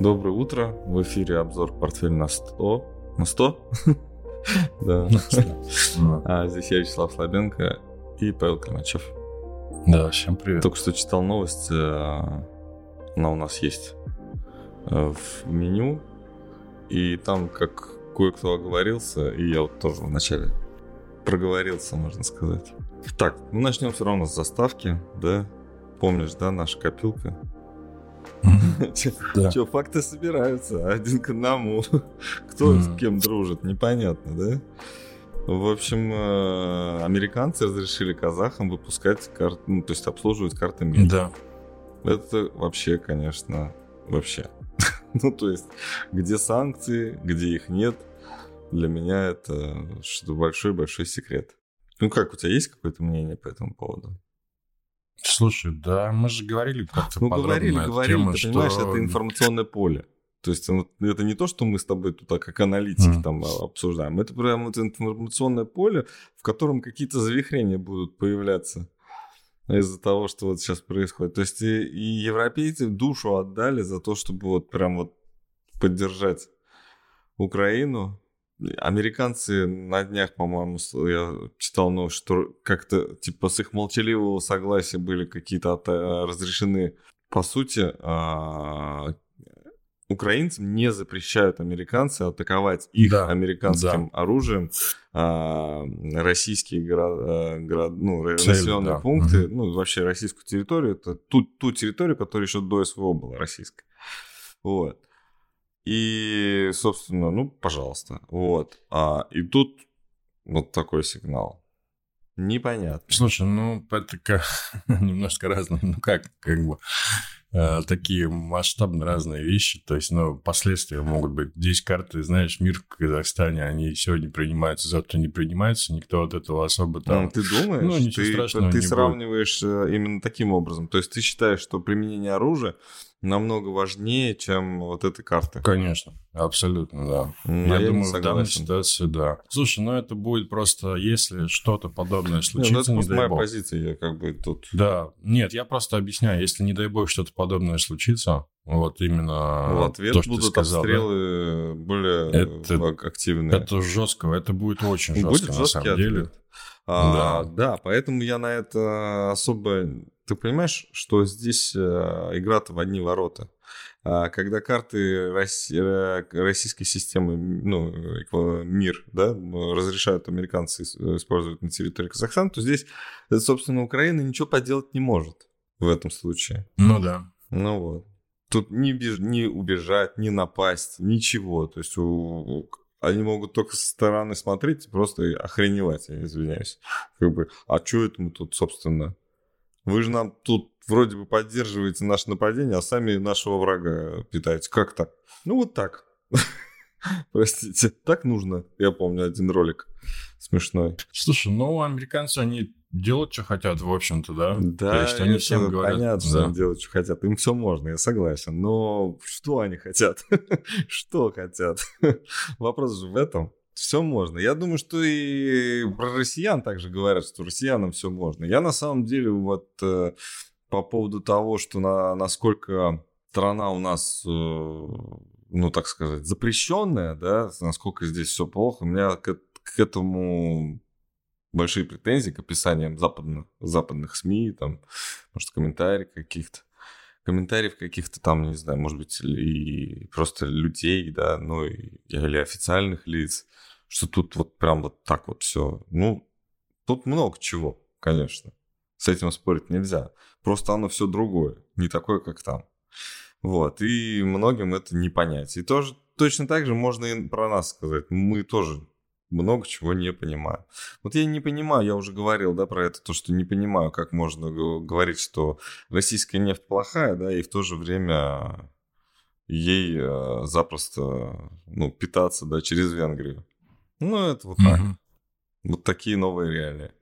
Доброе утро. В эфире обзор портфель на 100. На 100? Да. А здесь я, Вячеслав Слабенко и Павел Калмачев. Да, всем привет. Только что читал новость. э, Она у нас есть э, в меню. И там как кое-кто оговорился, и я вот тоже вначале проговорился, можно сказать. Так, ну начнем все равно с заставки, да? Помнишь, да, наша копилка? Че, факты собираются один к одному. Кто с кем дружит, непонятно, да? В общем, э, американцы разрешили казахам выпускать карты, ну, то есть обслуживать карты МИР. Да. Это вообще, конечно, вообще. ну, то есть, где санкции, где их нет, для меня это большой-большой секрет. Ну, как, у тебя есть какое-то мнение по этому поводу? Слушай, да, мы же говорили как-то Ну, говорили, говорили, тему, ты что... понимаешь, это информационное поле. То есть это не то, что мы с тобой тут как аналитики Мгм. там а, обсуждаем. Это прям вот информационное поле, в котором какие-то завихрения будут появляться из-за того, что вот сейчас происходит. То есть и, и европейцы душу отдали за то, чтобы вот прям вот поддержать Украину. Американцы на днях, по-моему, я читал новость, что как-то типа с их молчаливого согласия были какие-то от- э, разрешены, по сути, а, украинцам не запрещают американцы атаковать их Да, американским оружием а, российские города, город, ну, ра- Цели, населенные да. пункты, ну, вообще российскую территорию, это ту, ту территорию, которая еще до СВО была российской. Вот. И, собственно, ну, пожалуйста. Вот. А, и тут вот такой сигнал. Непонятно. Слушай, ну, это ка- немножко разные, ну как, как бы, э, такие масштабно разные вещи, то есть, ну, последствия могут быть. Здесь карты, знаешь, мир в Казахстане, они сегодня принимаются, завтра не принимаются, никто от этого особо там... Ну, ты думаешь, ну, ничего ты, страшного ты не будет. сравниваешь э, именно таким образом. То есть ты считаешь, что применение оружия намного важнее, чем вот эта карта. Конечно, абсолютно, да. М, Я, не думаю, в данной ситуации, да. Слушай, ну это будет просто, если что-то подобное Не, ну, случится, это не, дай моя бог. позиция, я как бы тут... Да, нет, я просто объясняю, если, не дай бог, что-то подобное случится, вот именно В ответ то, что будут ты сказал, да, обстрелы более Это- активные. это жестко, это будет очень Ну, жестко, Будет на самом деле. А, Да. да. поэтому я на это особо... Ты понимаешь, что здесь э, игра-то в одни ворота. А, когда карты э, российской системы, ну, э, МИР, да, разрешают американцы ис- использовать на территории Казахстана, то здесь, собственно, Украина ничего поделать не может в этом случае. Ну да. Ну вот. Тут не, беж- не убежать, не напасть, ничего. То есть у- они могут только со стороны смотреть и просто охреневать, я извиняюсь. Как бы, а что это мы тут, собственно? Вы же нам тут вроде бы поддерживаете наше нападение, а сами нашего врага питаете. Как так? Ну вот так. Простите, так нужно. Я помню один ролик смешной. Слушай, ну, американцы, они делают, что хотят, в общем-то, да? Да, То есть они всем говорят... понятно, что да. они делают, что хотят. Им все можно, я согласен. Но что они хотят? что хотят? Вопрос же в этом. Все можно. Я думаю, что и про россиян также говорят, что россиянам все можно. Я на самом деле вот э, по поводу того, что на, насколько страна у нас, э, ну так сказать, запрещенная, да, насколько здесь все плохо, у меня к, к этому большие претензии к описаниям западных, западных СМИ, там, может, комментариев каких-то, комментариев каких-то там, не знаю, может быть, и просто людей, да, ну, или официальных лиц, что тут вот прям вот так вот все. Ну, тут много чего, конечно. С этим спорить нельзя. Просто оно все другое, не такое, как там. Вот, и многим это не понять. И тоже точно так же можно и про нас сказать. Мы тоже много чего не понимаем. Вот я не понимаю, я уже говорил, да, про это, то, что не понимаю, как можно говорить, что российская нефть плохая, да, и в то же время ей э, запросто, ну, питаться, да, через Венгрию. Ну, это вот так. Мгм. Вот такие новые реалии.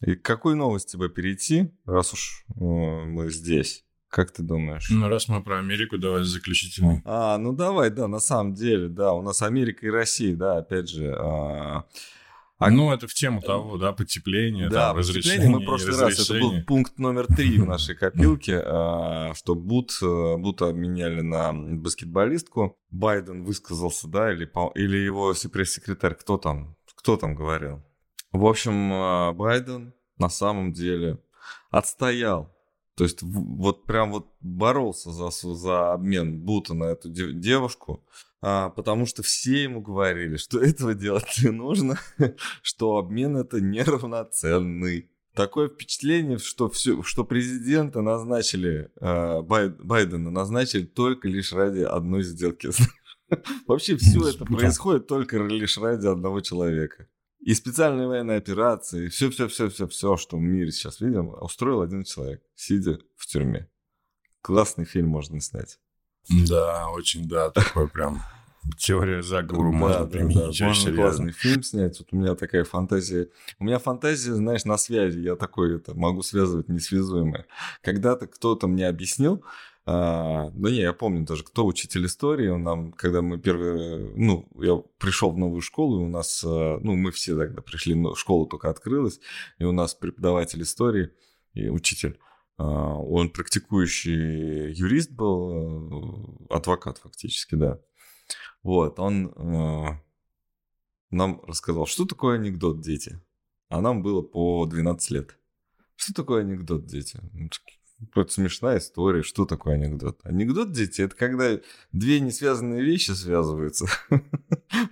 И к какой новости тебе перейти, раз уж э, мы здесь? Как ты думаешь? Ну, раз мы про Америку, давай заключительный. А, ну давай, да, на самом деле, да, у нас Америка и Россия, да, опять же. а, А, ну, это в тему того, да, потепление, да, там, разрешение, мы в прошлый раз, это был пункт номер три в нашей копилке, а, что Бут, э, Бута обменяли на баскетболистку. Байден высказался, да, или, или его пресс-секретарь, кто там, кто там говорил? В общем, а, Байден на самом деле отстоял то есть вот прям вот боролся за, за обмен Бута на эту девушку, а, потому что все ему говорили, что этого делать не нужно, что обмен это неравноценный. Такое впечатление, что, все, что президента назначили, э, Байдена назначили только лишь ради одной сделки. Вообще все это происходит только лишь ради одного человека. И специальные военные операции, все-все-все-все-все, что в мире сейчас видим, устроил один человек, сидя в тюрьме. Классный фильм можно снять. Да, очень, да, такой прям теория заговора можно применить. Да, можно классный фильм снять. Вот у меня такая фантазия. У меня фантазия, знаешь, на связи. Я такой это могу связывать несвязуемое. Когда-то кто-то мне объяснил, а, ну не, я помню даже, кто учитель истории, он нам, когда мы первые, ну, я пришел в новую школу, и у нас, а, ну, мы все тогда пришли, но школа только открылась, и у нас преподаватель истории и учитель, а, он практикующий юрист был, э, адвокат фактически, да. Вот, он нам рассказал, что такое анекдот, дети. А нам было по 12 лет. Что такое анекдот, дети? Это смешная история. Что такое анекдот? Анекдот, дети, это когда две несвязанные вещи связываются.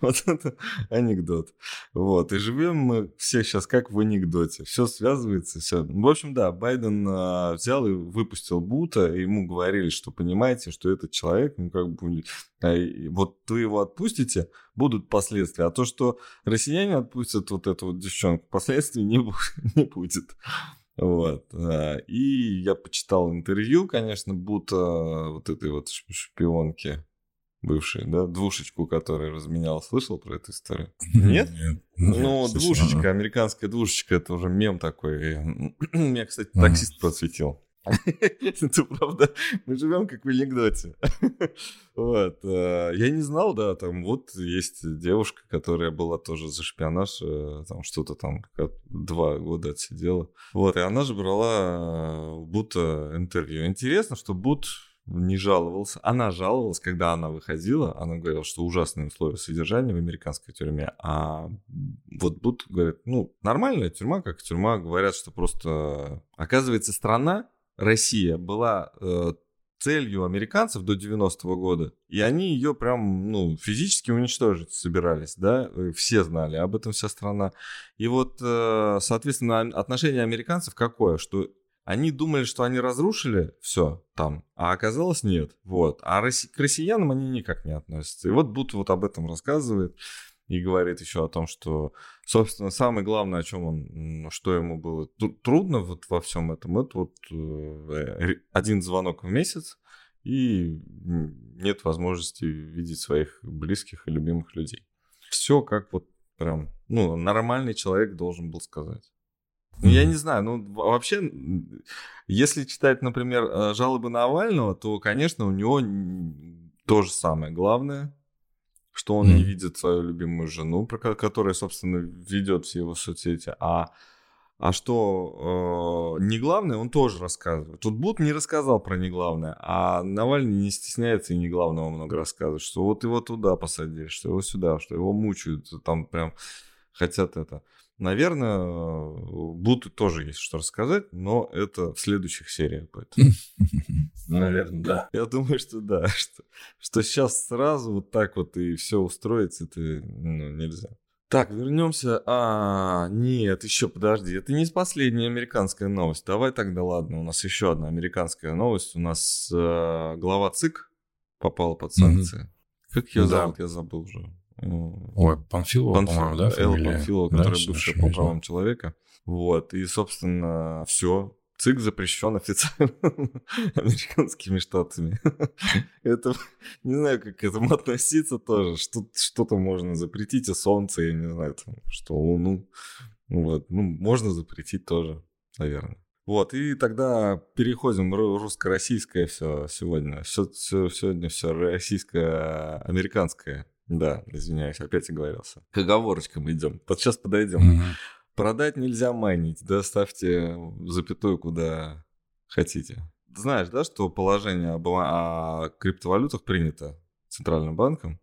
Вот это анекдот. Вот. И живем мы все сейчас как в анекдоте. Все связывается, все. В общем, да, Байден а, взял и выпустил Бута, и ему говорили, что понимаете, что этот человек, ну, как бы, а, вот вы его отпустите, будут последствия. А то, что россияне отпустят вот эту вот девчонку, последствий не будет. Вот. И я почитал интервью, конечно, будто вот этой вот шпионки бывшей, да, двушечку, которая разменял. Слышал про эту историю? Нет? Нет. Ну, двушечка, американская двушечка, это уже мем такой. Меня, кстати, таксист просветил. Это правда, мы живем как в анекдоте. Вот. Э, я не знал, да, там вот есть девушка, которая была тоже за шпионаж, э, там что-то там два года отсидела. Вот, и она же брала у Бута интервью. Интересно, что Бут не жаловался. Она жаловалась, когда она выходила. Она говорила, что ужасные условия содержания в американской тюрьме. А вот Бут говорит, ну, нормальная тюрьма, как тюрьма. Говорят, что просто, оказывается, страна Россия была э, целью американцев до 90-го года, и они ее прям, ну, физически уничтожить собирались, да, э, все знали, об этом вся страна. И вот, э, соответственно, отношение американцев какое, что они думали, что они разрушили все там, а оказалось нет, вот. А к россиянам они никак не относятся. И вот Бут вот об этом рассказывает и говорит еще о том, что, собственно, самое главное, о чем он, что ему было трудно вот во всем этом, это вот э, один звонок в месяц и нет возможности видеть своих близких и любимых людей. Все как вот прям, ну, нормальный человек должен был сказать. Ну, я не знаю, ну, вообще, если читать, например, э, жалобы Навального, то, конечно, у него то же самое. Главное, что он mm. не видит свою любимую жену, которая, собственно, ведет все его соцсети, а а что э, не главное, он тоже рассказывает. Тут Бут не рассказал про не главное, а Навальный не стесняется и не главного много рассказывает, что вот его туда посадили, что его сюда, что его мучают, там прям хотят это. Наверное, Буту тоже есть что рассказать, но это в следующих сериях будет. Наверное, да. Я думаю, что да, что, что сейчас сразу вот так вот и все устроить, это ну, нельзя. Так, вернемся. А, нет, еще подожди. Это не последняя американская новость. Давай тогда, ладно, у нас еще одна американская новость. У нас э, глава ЦИК попала под санкции. Mm-hmm. Как ее да. зовут, я забыл уже. Ой, Панфилова, Панф... по-моему, да, Элла Панфилова, да, которая бывшая по правам человека. Вот, и, собственно, все. ЦИК запрещен официально американскими штатами. Это, не знаю, как к этому относиться тоже. Что, что-то можно запретить, а солнце, я не знаю, там, что луну. Вот, ну, можно запретить тоже, наверное. Вот, и тогда переходим русско-российское все сегодня. Все, все, сегодня все российско-американское Да, извиняюсь, опять оговорился. К оговорочкам идем. Вот сейчас подойдем. Мгм. Продать нельзя майнить, да, ставьте запятую куда хотите. Знаешь, да, что положение об- о криптовалютах принято Центральным банком?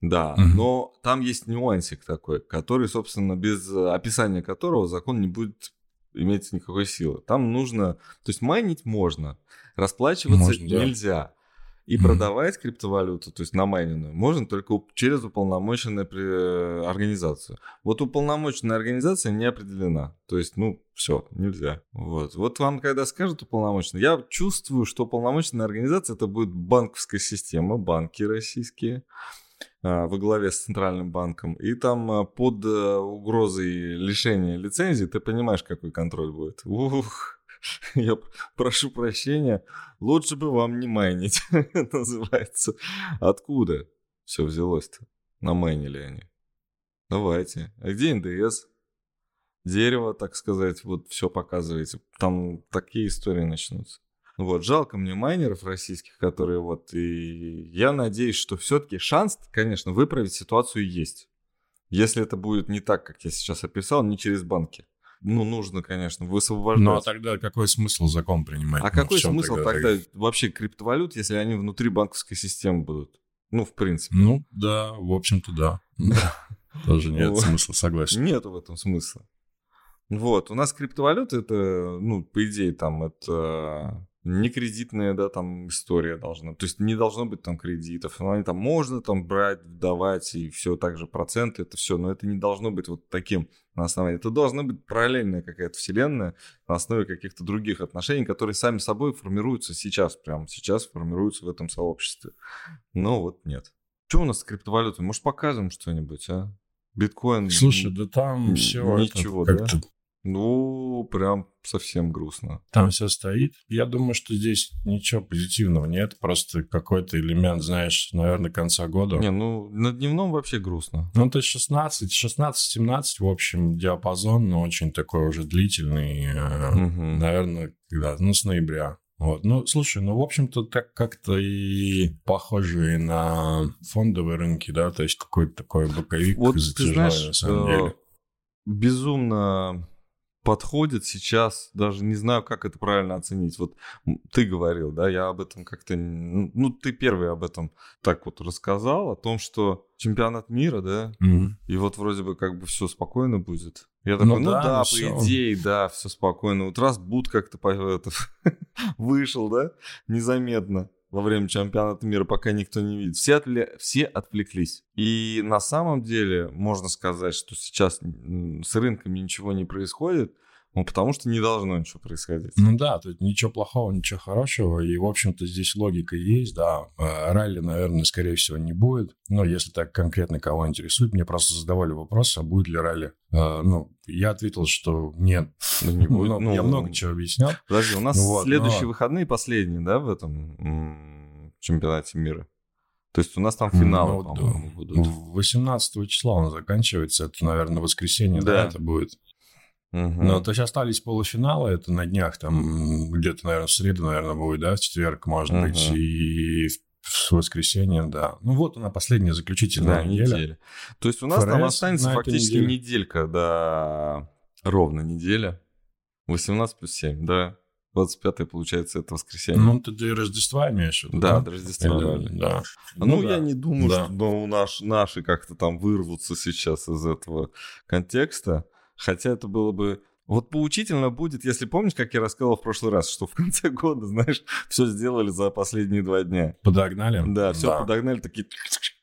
Да, Мгм. но там есть нюансик такой, который, собственно, без описания которого закон не будет иметь никакой силы. Там нужно, то есть майнить можно, расплачиваться Можно, да. И продавать криптовалюту, то есть намайненную, можно только через уполномоченную при- организацию. Вот уполномоченная организация не определена. То есть, ну, все, нельзя. Вот. вот вам, когда скажут уполномоченный, я чувствую, что уполномоченная организация это будет банковская система, банки российские а, во главе с Центральным банком. И там а, под э, угрозой лишения лицензии ты понимаешь, какой контроль будет. Ух, я прошу прощения, лучше бы вам не майнить, называется. Откуда все взялось-то? Намайнили они. Давайте. А где НДС? Дерево, так сказать, вот все показываете. Там такие истории начнутся. Вот, жалко мне майнеров российских, которые вот, и я надеюсь, что все-таки шанс, конечно, выправить ситуацию есть. Если это будет не так, как я сейчас описал, не через банки. Ну, нужно, конечно, высвобождать. Ну, а тогда какой смысл закон принимать? А Ну, какой смысл тогда, вообще криптовалют, если они внутри банковской системы будут? Ну, в принципе. Ну, да, в общем-то, да. Тоже нет смысла, согласен. Нету в этом смысла. Вот, у нас криптовалюта это, ну, по идее, там, это не кредитная, да, там история должна. То есть не должно быть там кредитов. Но они там можно там брать, давать и все так же проценты, это все. Но это не должно быть вот таким на основании. Это должна быть параллельная какая-то вселенная на основе каких-то других отношений, которые сами собой формируются сейчас, прямо сейчас формируются в этом сообществе. Но вот нет. Что у нас с криптовалютой? Может, покажем что-нибудь, а? Биткоин. Слушай, да там все ничего, да? Ну, прям совсем грустно. Там все стоит. Я думаю, что здесь ничего позитивного нет. Просто какой-то элемент, знаешь, наверное, конца года. Не, ну, на дневном вообще грустно. Ну, то есть 16, 16-17, в общем, диапазон, но очень такой уже длительный. э, Мгм. Наверное, когда? Ну, с ноября. Вот. Ну, слушай, ну, в общем-то, так как-то и похожие на фондовые рынки, да, то есть какой-то такой боковик Вот ты затяжной, знаешь, на самом э, деле. безумно подходит сейчас, даже не знаю, как это правильно оценить. Вот ты говорил, да, я об этом как-то... Ну, ты первый об этом так вот рассказал, о том, что чемпионат мира, да, Мгм. и вот вроде бы как бы все спокойно будет. Я такой, ну, да, да, ну по всё. идее, да, все спокойно. Вот раз Буд как-то по- это, вышел, да, незаметно во время чемпионата мира, пока никто не видит. Все, отвле- все отвлеклись. И на самом деле можно сказать, что сейчас с рынками ничего не происходит, ну, потому что не должно ничего происходить. Ну да, тут ничего плохого, ничего хорошего. И, в общем-то, здесь логика есть, да. Э, Ралли, наверное, скорее всего, не будет. Но если так конкретно кого интересует, мне просто задавали вопрос, а будет ли ралли. Э, Ну, я ответил, что нет. Ну, не будет. Ну, Ну, Я много чего объяснял. Подожди, у нас Вот, следующие но- выходные последние, да, в этом чемпионате мира? То есть у нас там финалы, Ну, по-моему, да. будут. 18 числа он заканчивается. Это, наверное, воскресенье, да, Да. это будет. Мгм. Но то есть остались полуфиналы, это на днях, там где-то, наверное, в среду, наверное, будет, да, в четверг, может Мгм. быть, и в воскресенье, да. Ну вот она, последняя заключительная Да, неделя. неделя. То есть у нас там ФРС останется на этой фактически неделе. неделька, да, ровно неделя. 18 плюс 7, да. 25 получается, это воскресенье. Ну, ты до Рождества имеешь в виду, да, да? до Рождества. Или- да. Ну, да. я не думаю, Да. что ну, наш, наши как-то там вырвутся сейчас из этого контекста. Хотя это было бы... Вот поучительно будет, если помнишь, как я рассказывал в прошлый раз, что в конце года, знаешь, все сделали за последние два дня. Подогнали? Да, все подогнали, такие...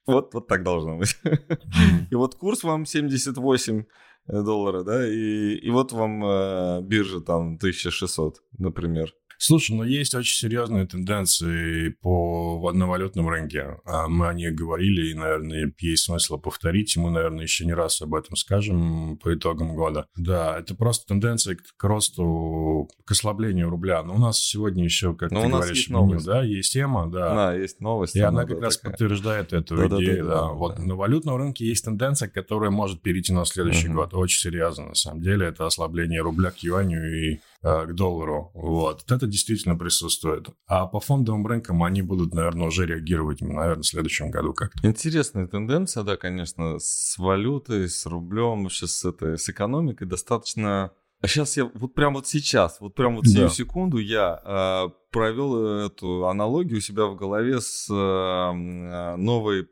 Вот, вот так должно быть. Мгм. И вот курс вам 78 доллара, да, и, и вот вам э, биржа там 1600, например. Слушай, ну есть очень серьезные тенденции по одновалютном рынке. А Мы о них говорили, и, наверное, есть смысл повторить. И мы, наверное, еще не раз об этом скажем по итогам года. Да, это просто тенденция к, к росту, к ослаблению рубля. Но у нас сегодня еще, как Но ты у нас говоришь, есть новость. да, есть тема, да. Да, есть новость. И она да, как раз такая. подтверждает эту Да-да-да-да, идею, да. да, Вот да. на валютном рынке есть тенденция, которая может перейти на следующий Мгм. год. Очень серьезно, на самом деле. Это ослабление рубля к юаню и э, к доллару. Вот. Это действительно присутствует. А по фондовым рынкам они будут, наверное, уже реагировать, наверное, в следующем году как-то. Интересная тенденция, да, конечно, с валютой, с рублем, вообще с, этой, с экономикой достаточно а сейчас я, вот прямо вот сейчас, вот прямо вот сию да. секунду я э, провел эту аналогию у себя в голове с э, новой,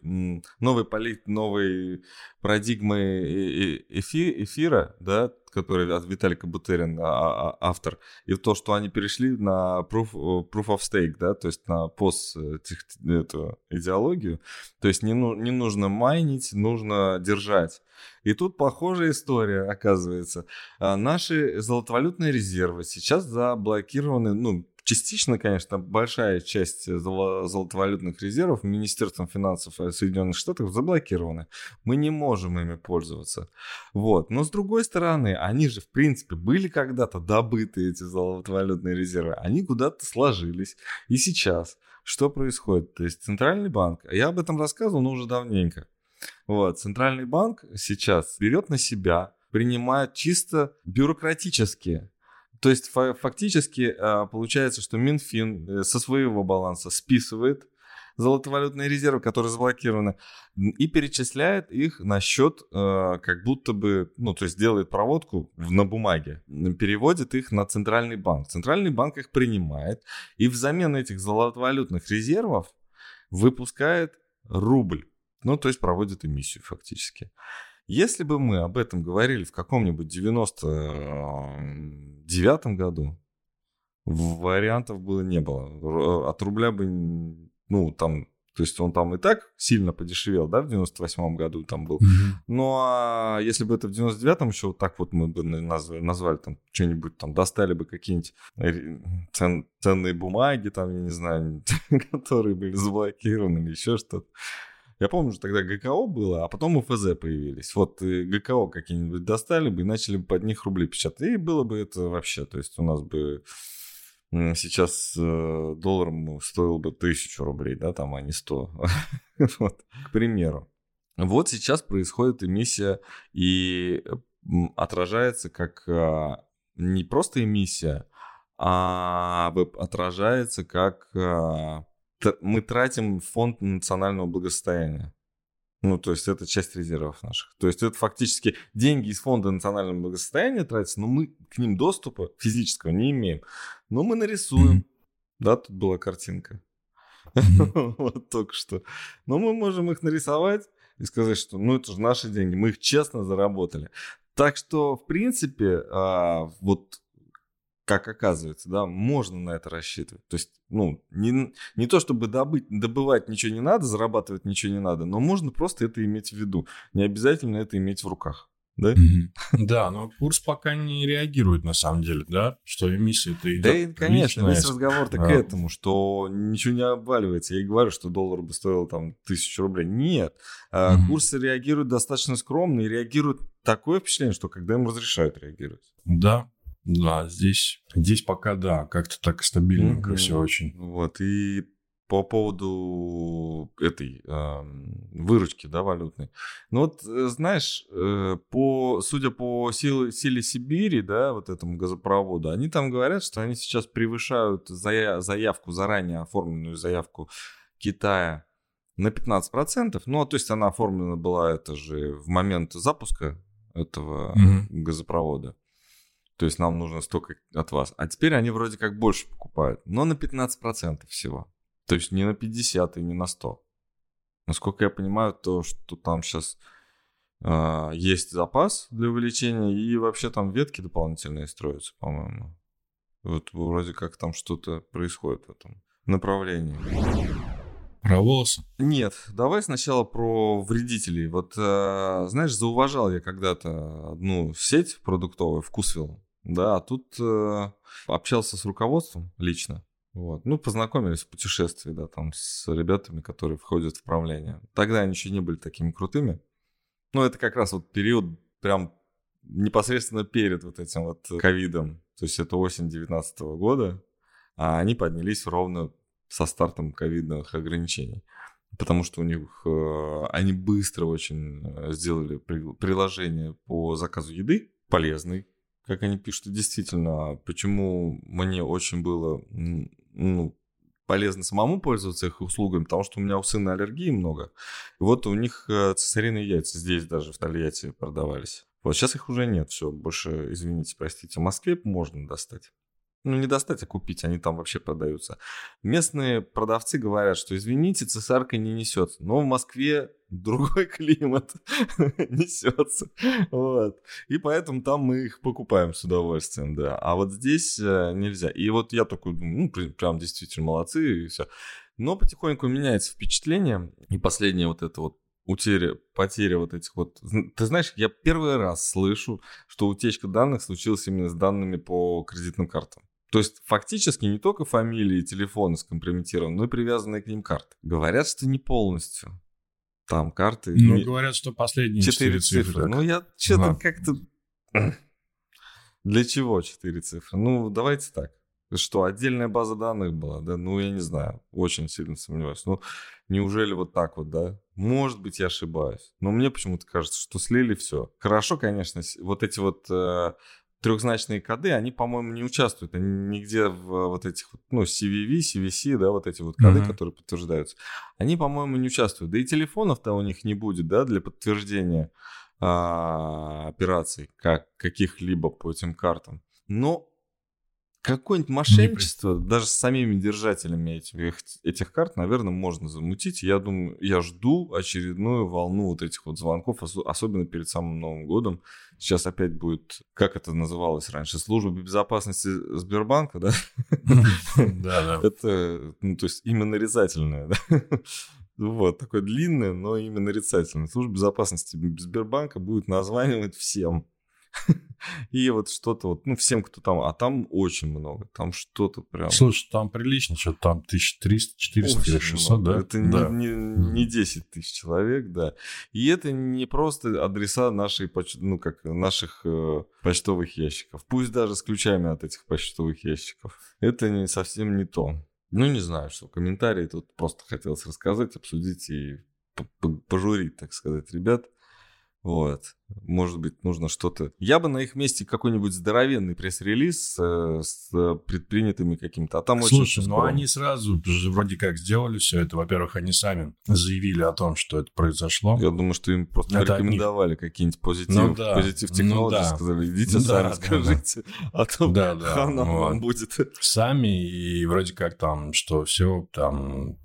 новой, полит, новой парадигмой эфи, эфира, да, который от Виталика Бутерин, а, а, автор, и то, что они перешли на proof, proof of stake, да, то есть на пост эту идеологию. То есть не, ну, не нужно майнить, нужно держать. И тут похожая история, оказывается. А наши золотовалютные резервы сейчас заблокированы, ну, Частично, конечно, большая часть золотовалютных резервов Министерством финансов Соединенных Штатов заблокированы. Мы не можем ими пользоваться. Вот. Но с другой стороны, они же, в принципе, были когда-то добыты, эти золотовалютные резервы. Они куда-то сложились. И сейчас что происходит? То есть Центральный банк, я об этом рассказывал, но уже давненько. Вот, Центральный банк сейчас берет на себя, принимает чисто бюрократические то есть фактически а, получается, что Минфин э, со своего баланса списывает золотовалютные резервы, которые заблокированы, и перечисляет их на счет, а, как будто бы, ну, то есть делает проводку на бумаге, переводит их на центральный банк. Центральный банк их принимает, и взамен этих золотовалютных резервов выпускает рубль. Ну, то есть проводит эмиссию фактически. Если бы мы об этом говорили в каком-нибудь 99 году, вариантов было не было. От рубля бы, ну, там, то есть он там и так сильно подешевел, да, в 98 году там был. Mm-hmm. Ну, а если бы это в 99-м еще вот так вот мы бы назвали, назвали там что-нибудь, там, достали бы какие-нибудь цен, ценные бумаги, там, я не знаю, которые были заблокированы или еще что-то. Я помню, что тогда ГКО было, а потом УФЗ появились. Вот ГКО какие-нибудь достали бы и начали бы под них рубли печатать. И было бы это вообще. То есть у нас бы сейчас э, долларом стоил бы тысячу рублей, да, там, а не сто. вот, к примеру. Вот сейчас происходит эмиссия и отражается как а, не просто эмиссия, а отражается как а, мы тратим фонд национального благосостояния. Ну, то есть это часть резервов наших. То есть это фактически деньги из фонда национального благосостояния тратятся, но мы к ним доступа физического не имеем. Но мы нарисуем. Mm-hmm. Да, тут была картинка. Mm-hmm. вот только что. Но мы можем их нарисовать и сказать, что ну это же наши деньги, мы их честно заработали. Так что, в принципе, а, вот как оказывается, да, можно на это рассчитывать. То есть, ну, не, не то чтобы добыть, добывать ничего не надо, зарабатывать ничего не надо, но можно просто это иметь в виду. Не обязательно это иметь в руках. Да? Да, но курс пока не реагирует на самом деле, да, что эмиссия это идет. Да, и, конечно, весь разговор-то к этому, что ничего не обваливается. Я и говорю, что доллар бы стоил там тысячу рублей. Нет, а курсы реагируют достаточно скромно и реагируют такое впечатление, что когда им разрешают реагировать. Да, да, здесь, здесь пока да, как-то так стабильненько mm-hmm. все очень. Вот, и по поводу этой э, выручки, да, валютной. Ну вот, э, знаешь, э, по, судя по силе, силе Сибири, да, вот этому газопроводу, они там говорят, что они сейчас превышают зая, заявку, заранее оформленную заявку Китая на 15%. Ну, а то есть она оформлена была, это же в момент запуска этого mm-hmm. газопровода. То есть нам нужно столько от вас. А теперь они вроде как больше покупают, но на 15% всего. То есть не на 50 и не на 100. Насколько я понимаю, то, что там сейчас э, а, есть запас для увеличения, и вообще там ветки дополнительные строятся, по-моему. Вот вроде как там что-то происходит в этом направлении. Про волосы? Нет, давай сначала про вредителей. Вот, э, знаешь, зауважал я когда-то одну сеть продуктовую, Вкусвилл. Да, а тут э, общался с руководством лично. Вот. Ну, познакомились в путешествии, да, там с ребятами, которые входят в правление. Тогда они еще не были такими крутыми. Ну, это как раз вот период прям непосредственно перед вот этим вот ковидом. То есть это осень 2019 года, а они поднялись ровно со стартом ковидных ограничений. Потому что у них э, они быстро очень э, сделали приложение по заказу еды, полезный, как они пишут, действительно, почему мне очень было ну, полезно самому пользоваться их услугами, потому что у меня у сына аллергии много. И вот у них э, цесарины яйца здесь даже в Тольятти продавались. Вот сейчас их уже нет, все, больше, извините, простите, в Москве можно достать. Ну, не достать, а купить, они там вообще продаются. Местные продавцы говорят, что, извините, цесарка не несется. Но в Москве другой климат несется. Вот. И поэтому там мы их покупаем с удовольствием, да. А вот здесь э, нельзя. И вот я такой думаю, ну, прям действительно молодцы и все. Но потихоньку меняется впечатление. И последнее вот это вот утеря, потеря вот этих вот... Ты знаешь, я первый раз слышу, что утечка данных случилась именно с данными по кредитным картам. То есть фактически не только фамилии и телефоны скомпрометированы, но и привязанные к ним карты. Говорят, что не полностью. Там карты... Ну, не... говорят, что последние четыре цифры. цифры. Ну, я что-то как-то... Для чего четыре цифры? Ну, давайте так. Что, отдельная база данных была, да? Ну, я не знаю, очень сильно сомневаюсь. Ну, неужели вот так вот, да? Может быть, я ошибаюсь. Но мне почему-то кажется, что слили все. Хорошо, конечно, вот эти вот э, трехзначные коды, они, по-моему, не участвуют они нигде в вот этих, ну, CVV, CVC, да, вот эти вот коды, uh-huh. которые подтверждаются. Они, по-моему, не участвуют. Да и телефонов-то у них не будет, да, для подтверждения а, операций, как каких-либо по этим картам. Но Какое-нибудь мошенничество даже с самими держателями этих, этих карт, наверное, можно замутить. Я думаю, я жду очередную волну вот этих вот звонков, особенно перед самым Новым годом. Сейчас опять будет, как это называлось раньше, служба безопасности Сбербанка, да? Да, да. Это, ну, то есть именно нарицательное, да? Вот, такое длинное, но именно нарицательное. Служба безопасности Сбербанка будет названивать всем. И вот что-то вот, ну, всем, кто там, а там очень много, там что-то прям... Слушай, там прилично, что там 1300, 400 или 600, да? Это да. Не, не, не 10 тысяч человек, да. И это не просто адреса нашей, ну, как наших э, почтовых ящиков, пусть даже с ключами от этих почтовых ящиков. Это не совсем не то. Ну, не знаю, что комментарии тут просто хотелось рассказать, обсудить и пожурить, так сказать, ребят. Вот. Может быть, нужно что-то... Я бы на их месте какой-нибудь здоровенный пресс-релиз э, с предпринятыми какими-то... А там Слушай, очень ну они сразу вроде как сделали все это. Во-первых, они сами заявили о том, что это произошло. Я думаю, что им просто это рекомендовали какие-нибудь позитив, ну, да. позитив технологии. Ну, да. Сказали, идите ну, сами да, скажите, да. а то да, да. хана вот. вам будет. Сами и вроде как там, что все там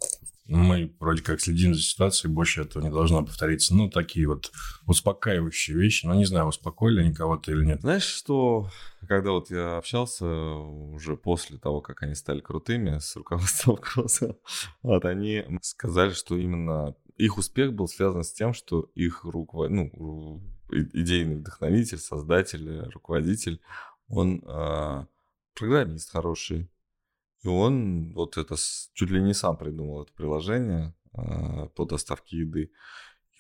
мы вроде как следим за ситуацией, больше этого не должно повториться. Ну, такие вот успокаивающие вещи. Ну, не знаю, успокоили они кого-то или нет. Знаешь, что когда вот я общался уже после того, как они стали крутыми с руководством Кросса, вот они сказали, что именно их успех был связан с тем, что их руковод... ну, идейный вдохновитель, создатель, руководитель, он э, программист хороший, и он вот это чуть ли не сам придумал это приложение э, по доставке еды.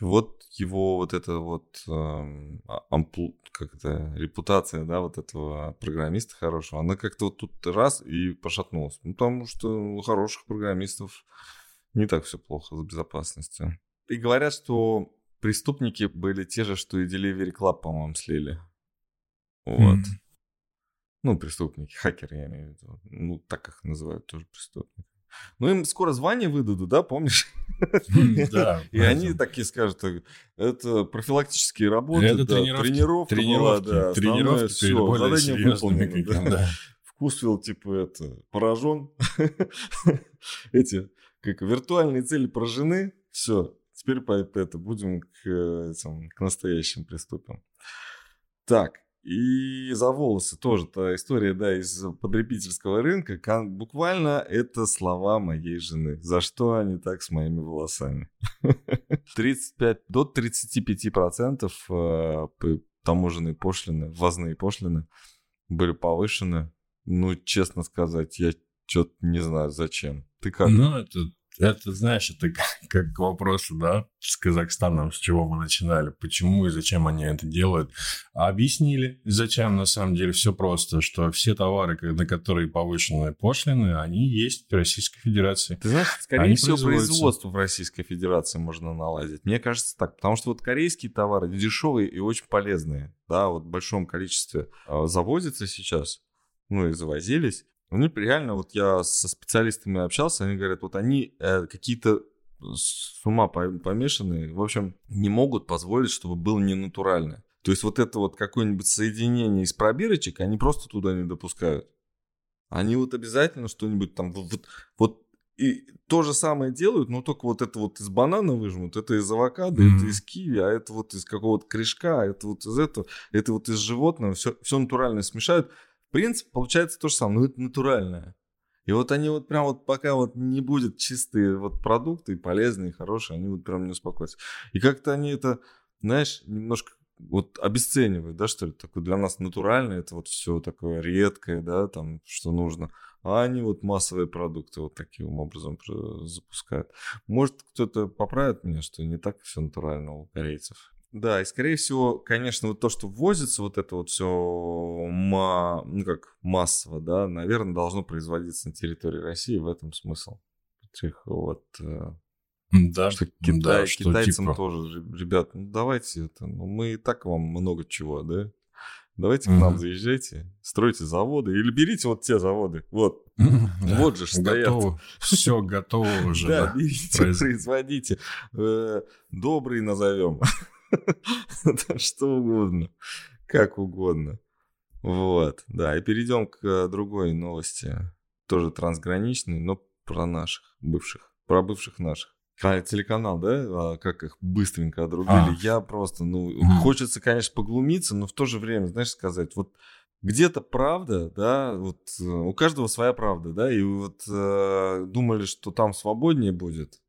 И вот его вот это вот э, как это, репутация, да, вот этого программиста хорошего, она как-то вот тут раз и пошатнулась. Ну, потому что у хороших программистов не так все плохо с безопасностью. И говорят, что преступники были те же, что и Delivery Club, по-моему, слили. Вот. Mm. Ну, преступники, хакеры, я имею в виду. Ну, так их называют тоже преступники. Ну, им скоро звание выдадут, да, помнишь? Да. И они такие скажут, это профилактические работы, это тренировка тренировки, да, тренировки все, задание выполнено. Вкусвилл, типа, это, поражен. Эти, как виртуальные цели поражены, все, теперь по это будем к, этим, к настоящим приступим. Так, и за волосы тоже та история, да, из потребительского рынка. Буквально это слова моей жены. За что они так с моими волосами? 35, до 35 процентов э, таможенные пошлины, ввозные пошлины были повышены. Ну, честно сказать, я что-то не знаю, зачем. Ты как? Ну, это это, знаешь, это как к вопросу, да, с Казахстаном, с чего мы начинали, почему и зачем они это делают. Объяснили, зачем, на самом деле, все просто, что все товары, на которые повышены пошлины, они есть в Российской Федерации. Ты знаешь, скорее они всего, производство в Российской Федерации можно наладить. Мне кажется так, потому что вот корейские товары дешевые и очень полезные, да, вот в большом количестве а, завозятся сейчас, ну и завозились, они реально, вот я со специалистами общался, они говорят, вот они э, какие-то с ума помешанные, в общем, не могут позволить, чтобы было не натурально. То есть вот это вот какое-нибудь соединение из пробирочек, они просто туда не допускают. Они вот обязательно что-нибудь там вот, вот и то же самое делают, но только вот это вот из банана выжмут, это из авокадо, mm-hmm. это из киви, а это вот из какого-то корешка, а это вот из этого, это вот из животного, все, все натурально смешают принцип получается то же самое, но это натуральное. И вот они вот прям вот пока вот не будет чистые вот продукты, полезные, хорошие, они вот прям не успокоятся. И как-то они это, знаешь, немножко вот обесценивают, да, что ли, такое для нас натуральное, это вот все такое редкое, да, там, что нужно. А они вот массовые продукты вот таким образом запускают. Может, кто-то поправит меня, что не так все натурально у корейцев. Да, и скорее всего, конечно, вот то, что ввозится, вот это вот все ма, ну как массово, да, наверное, должно производиться на территории России, в этом смысл. Вот э, да, что Китай, да, что китайцам типа... тоже, ребят, ну давайте это, ну мы и так вам много чего, да? Давайте mm-hmm. к нам заезжайте, стройте заводы или берите вот те заводы. Вот. Mm-hmm. Вот же стоят. Готово. Все готово уже. Да, берите, производите. Э, добрый назовем. Что угодно. Как угодно. Вот, да. И перейдем к другой новости. Тоже трансграничной, но про наших бывших. Про бывших наших. Телеканал, да? А, как их быстренько отрубили. А. Я просто, ну, хочется, конечно, поглумиться, но в то же время, знаешь, сказать, вот где-то правда, да, вот э, у каждого своя правда, да, и вот э, думали, что там свободнее будет,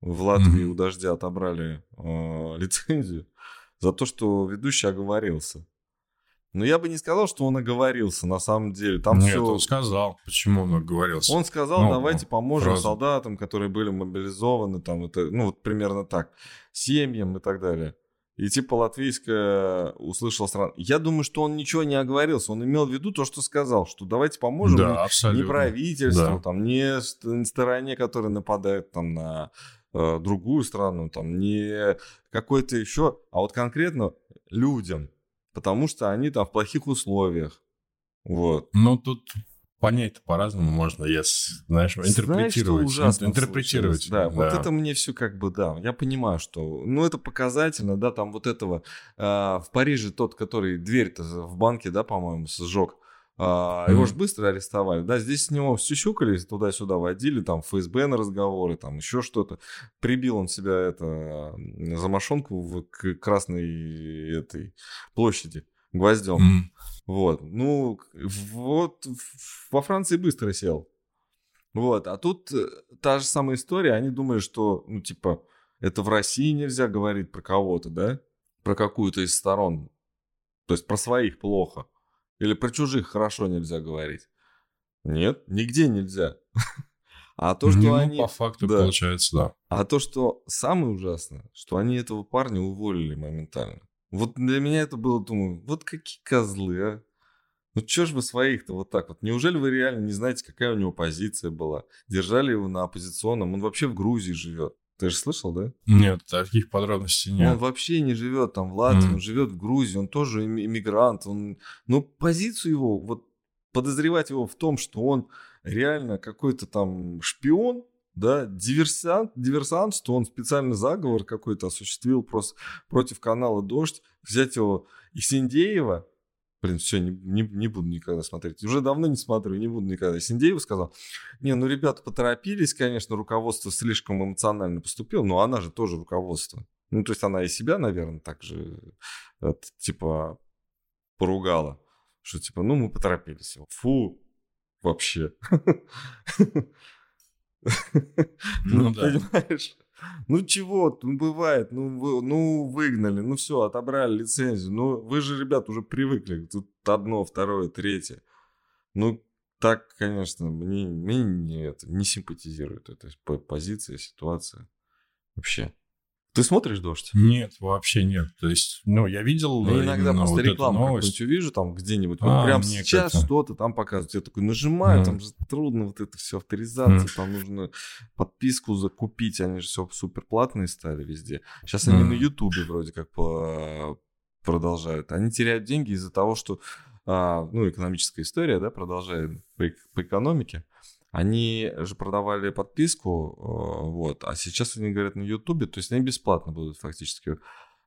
в Латвии mm-hmm. у Дождя отобрали э, лицензию за то, что ведущий оговорился. Но я бы не сказал, что он оговорился, на самом деле. Там Нет, все... он сказал, почему он оговорился. Он сказал, ну, давайте поможем фраза. солдатам, которые были мобилизованы, там, это, ну, вот примерно так, семьям и так далее. И типа латвийская услышала страну. Я думаю, что он ничего не оговорился. Он имел в виду то, что сказал, что давайте поможем да, абсолютно. не правительству, да. там, не стороне, которая нападает там на э, другую страну, там, не какой-то еще, а вот конкретно людям, потому что они там в плохих условиях. Вот. Ну, тут понять по-разному можно, если, знаешь, интерпретировать. Знаешь, что интерпретировать. Да, да, вот это мне все как бы, да, я понимаю, что, ну, это показательно, да, там вот этого, э, в Париже тот, который дверь-то в банке, да, по-моему, сжег, а, его же быстро арестовали. Да, здесь с него сюсюкали, туда-сюда водили, там ФСБ на разговоры, там еще что-то. Прибил он себя это замашонку в к красной этой площади гвоздем. Mm. Вот. Ну, вот во Франции быстро сел. Вот. А тут э, та же самая история. Они думали, что, ну, типа, это в России нельзя говорить про кого-то, да? Про какую-то из сторон. То есть про своих плохо. Или про чужих хорошо нельзя говорить? Нет, нигде нельзя. А то, что ну, они... по факту да. получается, да. А то, что самое ужасное, что они этого парня уволили моментально. Вот для меня это было, думаю, вот какие козлы, а? Ну чё ж вы своих-то вот так вот? Неужели вы реально не знаете, какая у него позиция была? Держали его на оппозиционном, он вообще в Грузии живет. Ты же слышал, да? Нет, таких подробностей нет. Он вообще не живет там в Латвии, mm. он живет в Грузии, он тоже иммигрант. Он... Но позицию его, вот подозревать его в том, что он реально какой-то там шпион, да, диверсант, диверсант, что он специальный заговор какой-то осуществил просто против канала «Дождь», взять его из Индеева, Блин, все, не, не, не буду никогда смотреть. Уже давно не смотрю, не буду никогда. Синдеева сказал, не, ну ребята поторопились, конечно, руководство слишком эмоционально поступило, но она же тоже руководство. Ну, то есть она и себя, наверное, так же, это, типа, поругала. Что, типа, ну, мы поторопились. Фу, вообще. Ну, да. Понимаешь? Ну чего, ну бывает, ну, вы, ну выгнали, ну все, отобрали лицензию. Ну вы же, ребят, уже привыкли. Тут одно, второе, третье. Ну так, конечно, мне, мне не, это, не симпатизирует эта позиция, ситуация вообще. Ты смотришь «Дождь»? Нет, вообще нет. То есть, ну, я видел Я иногда просто вот рекламу какую-нибудь увижу там где-нибудь, вот а, прям сейчас что-то там показывают. Я такой нажимаю, mm. там же трудно вот это все авторизация, mm. там нужно подписку закупить, они же все супер платные стали везде. Сейчас mm. они на Ютубе вроде как по продолжают. Они теряют деньги из-за того, что, а, ну, экономическая история, да, продолжает по, по экономике. Они же продавали подписку, э, вот, а сейчас они говорят на Ютубе, то есть они бесплатно будут фактически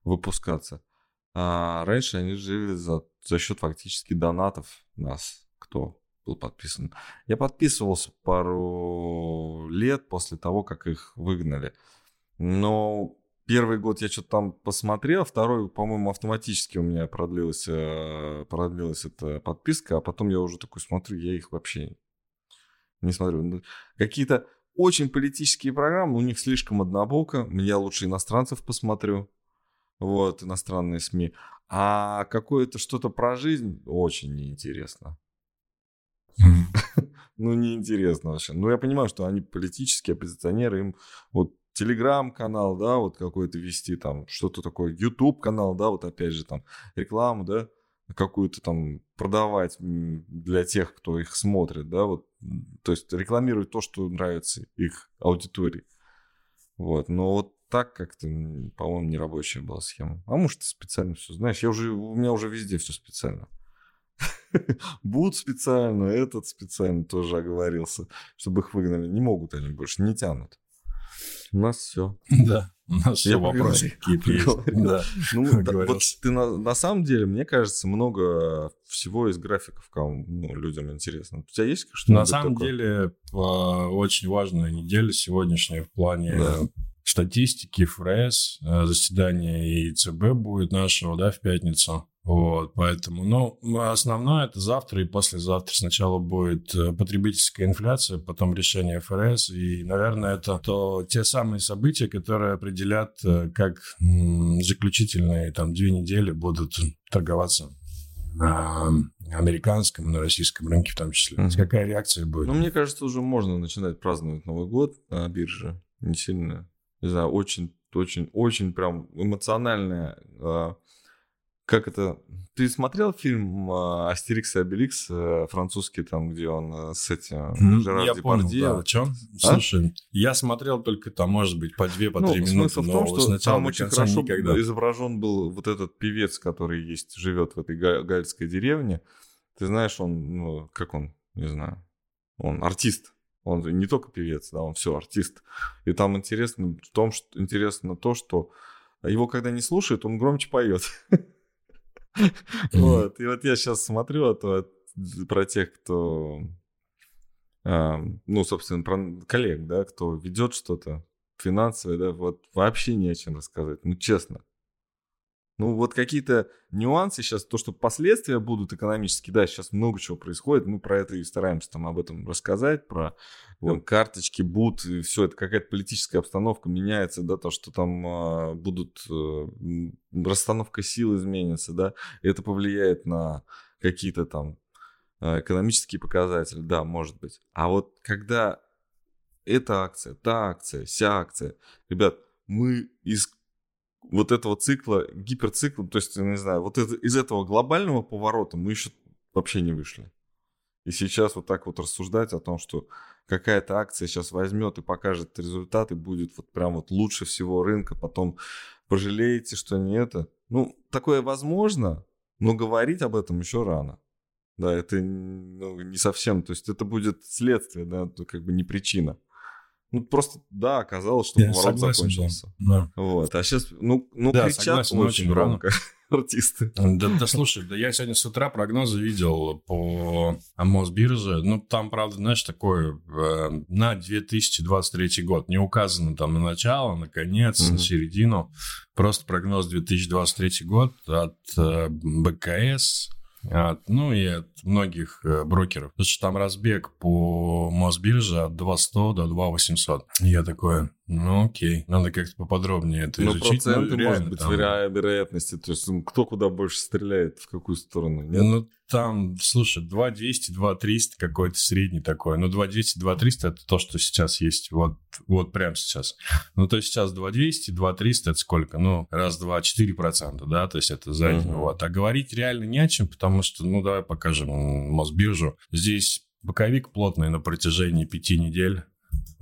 выпускаться. А раньше они жили за, за счет фактически донатов нас, кто был подписан. Я подписывался пару лет после того, как их выгнали. Но первый год я что-то там посмотрел, второй, по-моему, автоматически у меня продлилась, э, продлилась эта подписка, а потом я уже такой смотрю, я их вообще не смотрю. Ну, какие-то очень политические программы, у них слишком однобоко. Я лучше иностранцев посмотрю. Вот, иностранные СМИ. А какое-то что-то про жизнь очень неинтересно. Ну, неинтересно вообще. Ну, я понимаю, что они политические оппозиционеры, им вот телеграм-канал, да, вот какой-то вести, там, что-то такое, YouTube-канал, да, вот опять же, там, рекламу, да, какую-то там продавать для тех, кто их смотрит, да, вот, то есть рекламировать то, что нравится их аудитории. Вот, но вот так как-то, по-моему, не рабочая была схема. А может, специально все, знаешь, я уже, у меня уже везде все специально. Буд специально, этот специально тоже оговорился, чтобы их выгнали. Не могут они больше, не тянут. У нас все. Да. У нас все вопросы какие-то есть. Да, ну, вот ты на, на самом деле, мне кажется, много всего из графиков кому, ну, людям интересно. У тебя есть что-то На самом такое? деле, очень важная неделя сегодняшняя в плане да. статистики ФРС, э, заседание и ЦБ будет нашего, да, в пятницу. Вот, поэтому, ну, основное это завтра и послезавтра. Сначала будет э, потребительская инфляция, потом решение ФРС, и, наверное, это то, те самые события, которые определят, э, как заключительные там две недели будут торговаться на американском и на российском рынке в том числе. Mm-hmm. Какая реакция будет? Ну, мне кажется, уже можно начинать праздновать Новый год на бирже. Не сильно, не знаю, очень, очень, очень прям эмоциональная а, как это... Ты смотрел фильм а, «Астерикс и Обеликс» э, французский, там, где он э, с этим mm, Жерар Я понял, да, чем? А? Слушай, я смотрел только там, может быть, по две, по ну, три минуты, в том, что там очень хорошо никогда. изображен был вот этот певец, который есть, живет в этой гальской деревне. Ты знаешь, он, ну, как он, не знаю, он артист. Он не только певец, да, он все артист. И там интересно в том, что интересно то, что его когда не слушают, он громче поет. Вот. И вот я сейчас смотрю а то про тех, кто, ну, собственно, про коллег, да, кто ведет что-то финансовое, да, вот вообще не о чем рассказать, ну, честно. Ну, вот какие-то нюансы сейчас, то, что последствия будут экономические, да, сейчас много чего происходит, мы про это и стараемся там об этом рассказать, про вот, карточки, бут, и все, это какая-то политическая обстановка меняется, да, то, что там а, будут, а, расстановка сил изменится, да, это повлияет на какие-то там а, экономические показатели, да, может быть. А вот когда эта акция, та акция, вся акция, ребят, мы из вот этого цикла, гиперцикла, то есть, не знаю, вот это, из этого глобального поворота мы еще вообще не вышли. И сейчас вот так вот рассуждать о том, что какая-то акция сейчас возьмет и покажет результаты, будет вот прям вот лучше всего рынка, потом пожалеете, что не это. Ну, такое возможно, но говорить об этом еще рано. Да, это ну, не совсем, то есть это будет следствие, да, как бы не причина. Ну, просто, да, оказалось, что Я поворот согласен, закончился. Да. Вот. А сейчас, ну, ну да, кричат согласен, очень громко артисты. Да, да, слушай, да я сегодня с утра прогнозы видел по Мосбирже. Ну, там, правда, знаешь, такое э, на 2023 год. Не указано там на начало, на конец, mm-hmm. на середину. Просто прогноз 2023 год от э, БКС, от, ну и от многих э, брокеров. Потому что там разбег по Мосбирже от 200 до 2800. Я такой, ну окей, надо как-то поподробнее это ну, изучить. Проценты, ну, может быть, там... вероятности. То есть кто куда больше стреляет, в какую сторону, нет? Ну, там, слушай, 2200, 2300 какой-то средний такой. Ну, 2200, 2300 это то, что сейчас есть, вот, вот прямо сейчас. Ну, то есть сейчас 2200, 2300 это сколько? Ну, раз, два, четыре процента, да, то есть это за день. Uh-huh. Вот. А говорить реально не о чем, потому что, ну, давай покажем Мосбиржу. Здесь боковик плотный на протяжении пяти недель.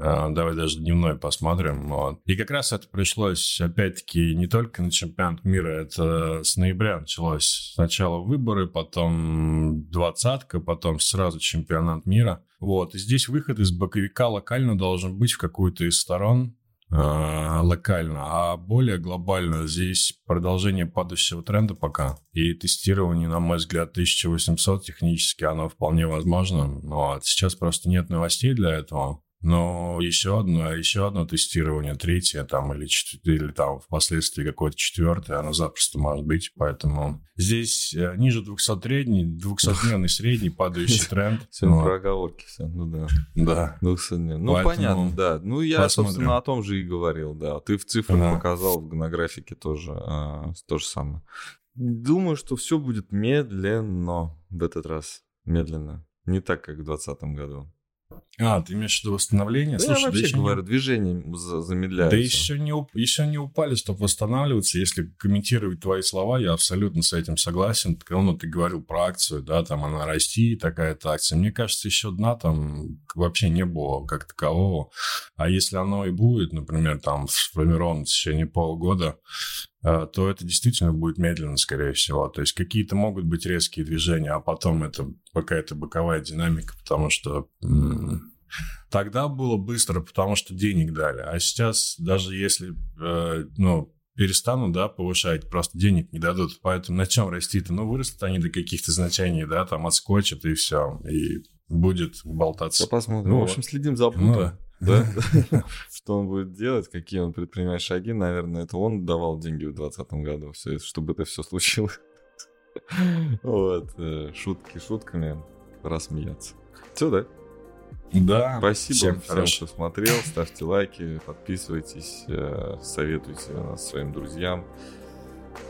А, давай даже дневной посмотрим. Вот. И как раз это пришлось, опять-таки, не только на чемпионат мира, это с ноября началось. Сначала выборы, потом двадцатка, потом сразу чемпионат мира. Вот. И здесь выход из боковика локально должен быть в какую-то из сторон э, локально, а более глобально здесь продолжение падающего тренда пока. И тестирование, на мой взгляд, 1800 технически, оно вполне возможно. Вот. Сейчас просто нет новостей для этого. Но еще одно, еще одно тестирование, третье там или, или там впоследствии какое-то четвертое, оно запросто может быть. Поэтому здесь э, ниже 200 средний, 200-дневный средний падающий тренд. Все про оговорки все, ну да. Да. 200 Ну понятно, да. Ну я, собственно, о том же и говорил, да. Ты в цифрах показал на графике тоже а, то же самое. Думаю, что все будет медленно в этот раз. Медленно. Не так, как в 2020 году. А, ты имеешь в виду восстановление? Да Слушай, я вообще да говорю, не... движение замедляется. Да еще не, еще не упали, чтобы восстанавливаться. Если комментировать твои слова, я абсолютно с этим согласен. Ну, ты говорил про акцию, да, там она расти, такая-то акция. Мне кажется, еще дна там вообще не было как такового. А если оно и будет, например, там сформировано в течение полугода, э, то это действительно будет медленно, скорее всего. То есть какие-то могут быть резкие движения, а потом это какая-то боковая динамика, потому что Тогда было быстро, потому что денег дали. А сейчас, даже если, э, ну, перестанут, да, повышать, просто денег не дадут. Поэтому на чем расти-то? Ну, вырастут они до каких-то значений, да, там отскочат и все. И будет болтаться. Да посмотрим. Ну, в общем, следим за Путом. Ну, да. Что он будет делать, какие он предпринимает шаги. Наверное, это он давал деньги в 2020 году, все, чтобы это все случилось. Вот. Э, шутки шутками. Рассмеяться. Все, да? Да. Спасибо всем, всем кто смотрел. Ставьте лайки, подписывайтесь, э, советуйте нас своим друзьям.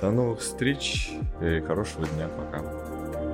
До новых встреч и хорошего дня. Пока.